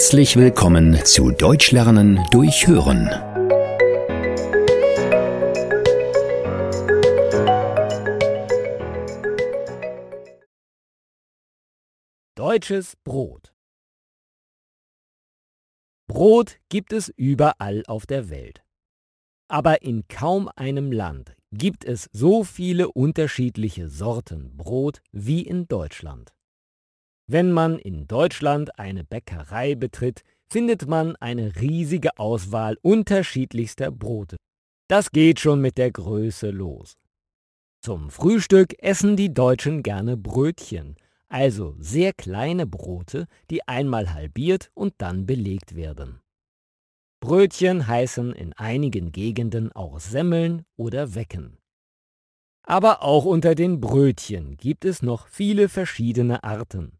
Herzlich willkommen zu Deutsch lernen durch Hören. Deutsches Brot. Brot gibt es überall auf der Welt. Aber in kaum einem Land gibt es so viele unterschiedliche Sorten Brot wie in Deutschland. Wenn man in Deutschland eine Bäckerei betritt, findet man eine riesige Auswahl unterschiedlichster Brote. Das geht schon mit der Größe los. Zum Frühstück essen die Deutschen gerne Brötchen, also sehr kleine Brote, die einmal halbiert und dann belegt werden. Brötchen heißen in einigen Gegenden auch Semmeln oder Wecken. Aber auch unter den Brötchen gibt es noch viele verschiedene Arten.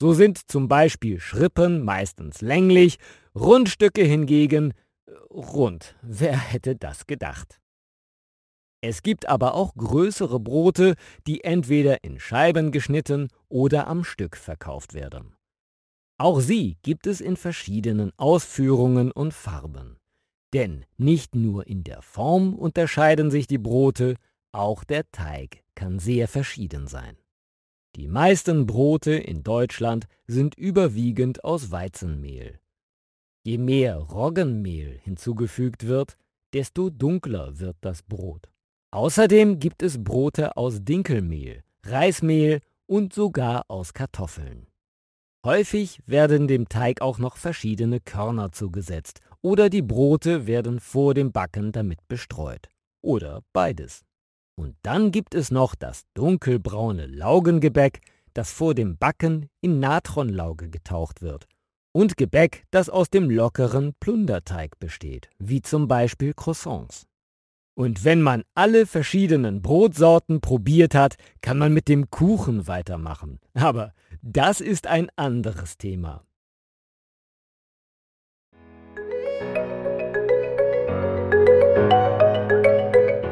So sind zum Beispiel Schrippen meistens länglich, Rundstücke hingegen äh, rund. Wer hätte das gedacht? Es gibt aber auch größere Brote, die entweder in Scheiben geschnitten oder am Stück verkauft werden. Auch sie gibt es in verschiedenen Ausführungen und Farben. Denn nicht nur in der Form unterscheiden sich die Brote, auch der Teig kann sehr verschieden sein. Die meisten Brote in Deutschland sind überwiegend aus Weizenmehl. Je mehr Roggenmehl hinzugefügt wird, desto dunkler wird das Brot. Außerdem gibt es Brote aus Dinkelmehl, Reismehl und sogar aus Kartoffeln. Häufig werden dem Teig auch noch verschiedene Körner zugesetzt oder die Brote werden vor dem Backen damit bestreut. Oder beides. Und dann gibt es noch das dunkelbraune Laugengebäck, das vor dem Backen in Natronlauge getaucht wird. Und Gebäck, das aus dem lockeren Plunderteig besteht, wie zum Beispiel Croissants. Und wenn man alle verschiedenen Brotsorten probiert hat, kann man mit dem Kuchen weitermachen. Aber das ist ein anderes Thema.